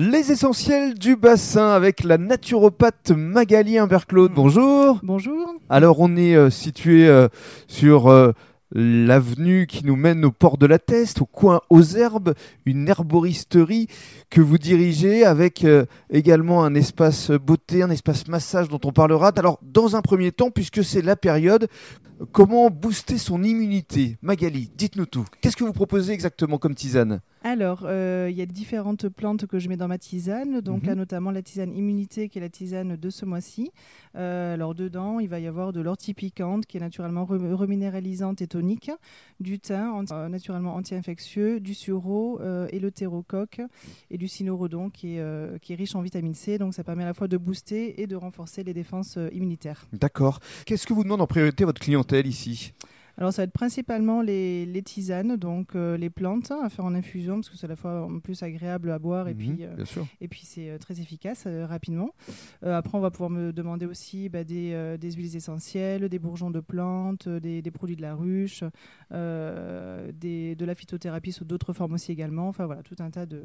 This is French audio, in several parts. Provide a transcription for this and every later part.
Les essentiels du bassin avec la naturopathe Magali Humbert-Claude. Bonjour. Bonjour. Alors on est euh, situé euh, sur euh, l'avenue qui nous mène au port de la Teste, au coin aux herbes, une herboristerie que vous dirigez avec euh, également un espace beauté, un espace massage dont on parlera. Alors dans un premier temps, puisque c'est la période, comment booster son immunité Magali, dites-nous tout. Qu'est-ce que vous proposez exactement comme tisane? Alors, euh, il y a différentes plantes que je mets dans ma tisane. Donc Mhm. là, notamment la tisane immunité, qui est la tisane de ce mois-ci. Euh, alors dedans, il va y avoir de l'ortie piquante, qui est naturellement re- reminéralisante et tonique, du thym, euh, naturellement anti-infectieux, du sureau euh, et le terrocoque, et du cynorhodon, qui est, euh, qui est riche en vitamine C. Donc ça permet à la fois de booster et de renforcer les défenses immunitaires. D'accord. Qu'est-ce que vous demande en priorité votre clientèle ici? Alors ça va être principalement les, les tisanes, donc euh, les plantes à faire en infusion parce que c'est à la fois en plus agréable à boire et Mhm, puis, euh, et puis c'est euh, très efficace euh, rapidement. Après on va pouvoir me demander aussi bah, des, des huiles essentielles, des bourgeons de plantes, des, des produits de la ruche, des, de la phytothérapie sous d'autres formes aussi également. Enfin voilà, tout un tas de,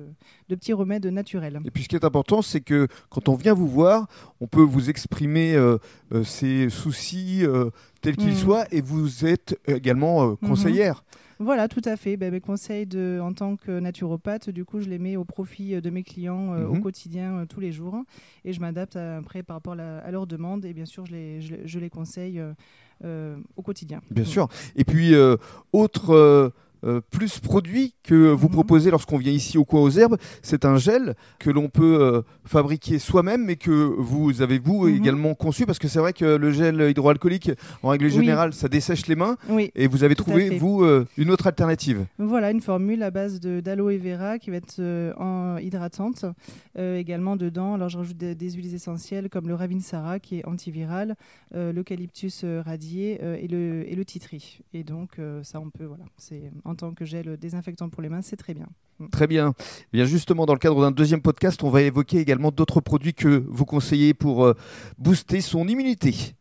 de petits remèdes naturels. Et puis ce qui est important, c'est que quand on vient vous voir, on peut vous exprimer ses soucis euh, tels qu'ils Mhm. soient et vous êtes également euh, Mhm. conseillère. Voilà, tout à fait. Ben, mes conseils de, en tant que naturopathe, du coup, je les mets au profit euh, de mes clients euh, au Mhm. quotidien, euh, tous les jours. Et je m'adapte après par rapport à, la- à leurs demandes. Et bien sûr, je les, je, je les conseille euh, euh, au quotidien. Bien sûr. Et puis, euh, autre euh, plus produit que vous Mhm. proposez lorsqu'on vient ici au coin aux herbes, c'est un gel que l'on peut euh, fabriquer soi-même, mais que vous avez vous Mhm. également conçu, parce que c'est vrai que le gel hydroalcoolique, en règle Oui. générale, ça dessèche les mains, Oui, et vous avez trouvé, vous, euh, une autre alternative. voilà une formule à base d'aloe vera qui va être en hydratante. Également dedans, alors je rajoute des, des huiles essentielles comme le ravinsara qui est antiviral, l'eucalyptus radié et, le, et le titri. Et donc ça on peut, voilà, c'est en tant que gel désinfectant pour les mains, c'est très bien. Très bien. Eh bien justement, dans le cadre d'un deuxième podcast, on va évoquer également d'autres produits que vous conseillez pour euh, booster son immunité.